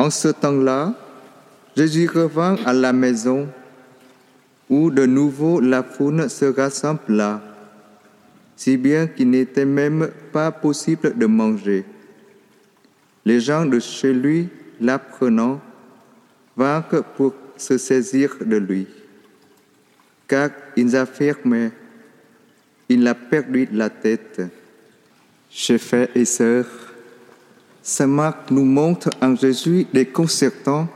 En ce temps-là, Jésus revint à la maison où de nouveau la foule se rassembla, si bien qu'il n'était même pas possible de manger. Les gens de chez lui, l'apprenant, vinrent pour se saisir de lui, car ils affirmaient, il a perdu la tête. Chers et sœurs, Saint Marc nous montre en Jésus déconcertant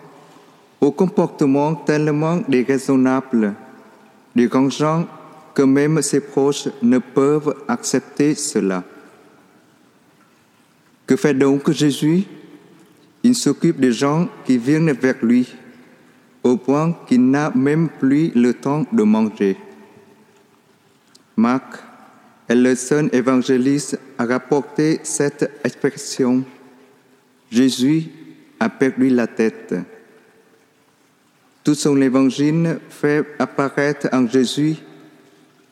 au comportement tellement déraisonnable, dérangeant que même ses proches ne peuvent accepter cela. Que fait donc Jésus? Il s'occupe des gens qui viennent vers lui, au point qu'il n'a même plus le temps de manger. Marc est le seul évangéliste à rapporter cette expression. Jésus a perdu la tête. Tout son évangile fait apparaître en Jésus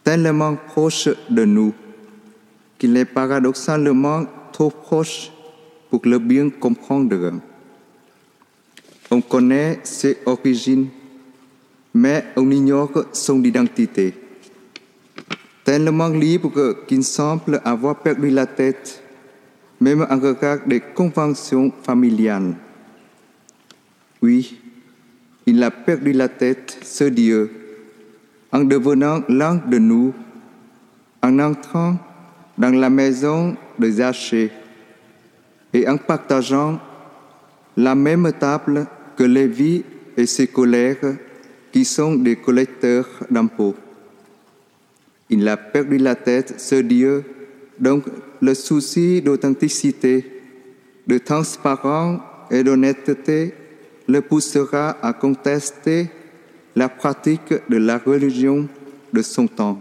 tellement proche de nous qu'il est paradoxalement trop proche pour le bien comprendre. On connaît ses origines, mais on ignore son identité. Tellement libre qu'il semble avoir perdu la tête, même en regard des conventions familiales. Oui, il a perdu la tête, ce Dieu, en devenant l'un de nous, en entrant dans la maison de Zachée et en partageant la même table que Lévi et ses collègues qui sont des collecteurs d'impôts. Il a perdu la tête, ce Dieu, donc le souci d'authenticité, de transparence et d'honnêteté le poussera à contester la pratique de la religion de son temps.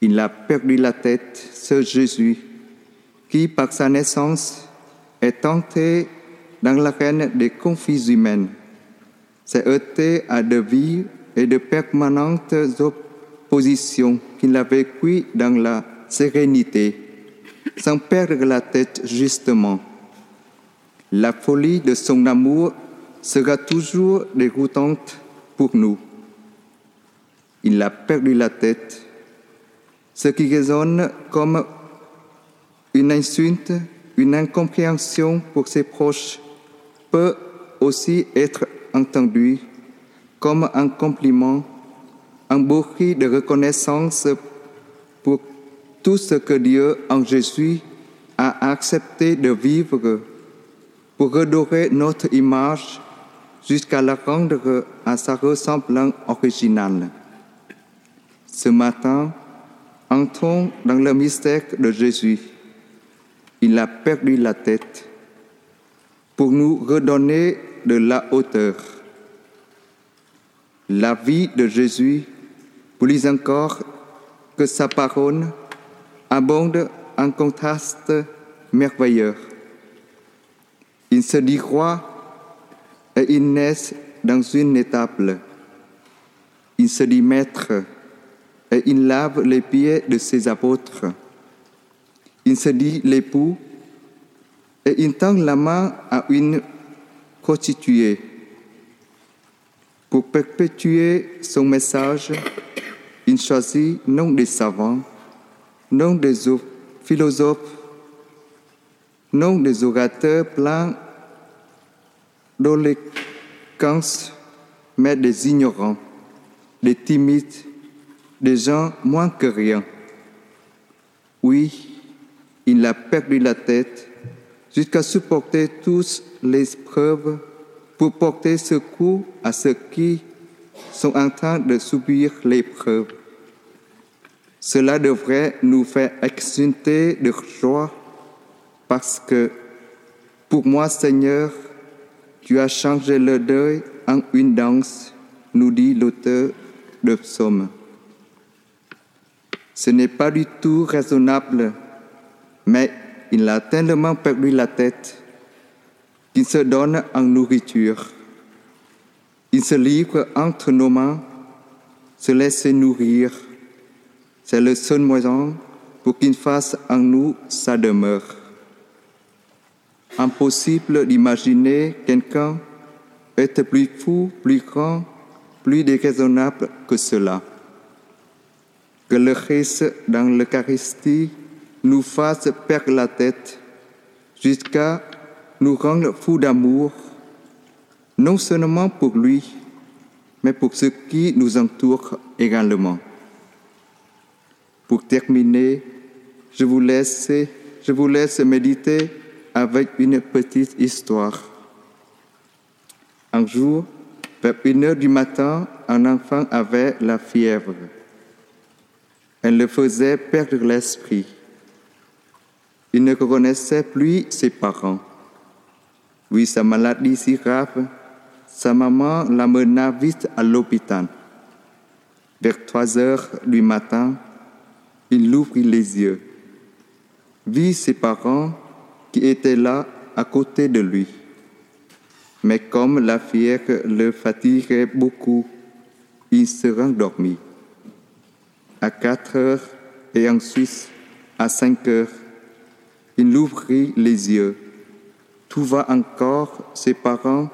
Il a perdu la tête, ce Jésus, qui, par sa naissance, est entré dans l'arène des conflits humaines, s'est heurté à de vives et de permanentes oppositions qu'il a vécues dans la sérénité, sans perdre la tête justement. La folie de son amour sera toujours dégoûtante pour nous. Il a perdu la tête, ce qui résonne comme une insulte, une incompréhension pour ses proches peut aussi être entendu comme un compliment, un beau de reconnaissance pour tout ce que Dieu en Jésus a accepté de vivre pour redorer notre image jusqu'à la rendre à sa ressemblance originale. Ce matin, entrons dans le mystère de Jésus. Il a perdu la tête pour nous redonner de la hauteur. La vie de Jésus, plus encore que sa parole, abonde en contraste merveilleux. Il se dit roi et il naît dans une étable. Il se dit maître et il lave les pieds de ses apôtres. Il se dit l'époux et il tend la main à une prostituée. Pour perpétuer son message, il choisit non des savants, non des philosophes, non des orateurs pleins d'éloquence, mais des ignorants, des timides, des gens moins que rien. Oui, il a perdu la tête jusqu'à supporter toutes les preuves pour porter secours à ceux qui sont en train de subir l'épreuve. Cela devrait nous faire exulter de joie parce que pour moi, Seigneur, tu as changé le deuil en une danse, nous dit l'auteur de psaume. Ce n'est pas du tout raisonnable, mais il a tellement perdu la tête qu'il se donne en nourriture. Il se livre entre nos mains, se laisse nourrir. C'est le seul moyen pour qu'il fasse en nous sa demeure. Impossible d'imaginer quelqu'un être plus fou, plus grand, plus déraisonnable que cela. Que le Christ dans l'Eucharistie nous fasse perdre la tête jusqu'à nous rendre fous d'amour, non seulement pour lui, mais pour ceux qui nous entourent également. Pour terminer, je vous laisse, je vous laisse méditer avec une petite histoire. Un jour, vers une heure du matin, un enfant avait la fièvre. Elle le faisait perdre l'esprit. Il ne reconnaissait plus ses parents. Oui, sa maladie si grave, sa maman l'amena vite à l'hôpital. Vers trois heures du matin, il ouvrit les yeux, vit ses parents qui étaient là à côté de lui. Mais comme la fièvre le fatiguait beaucoup, il se rendormit. À quatre heures et ensuite à cinq heures, il ouvrit les yeux, trouva encore ses parents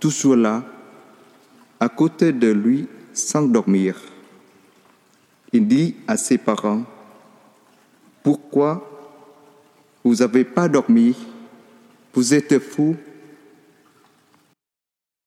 toujours là, à côté de lui, sans dormir. Il dit à ses parents, Pourquoi vous n'avez pas dormi? Vous êtes fous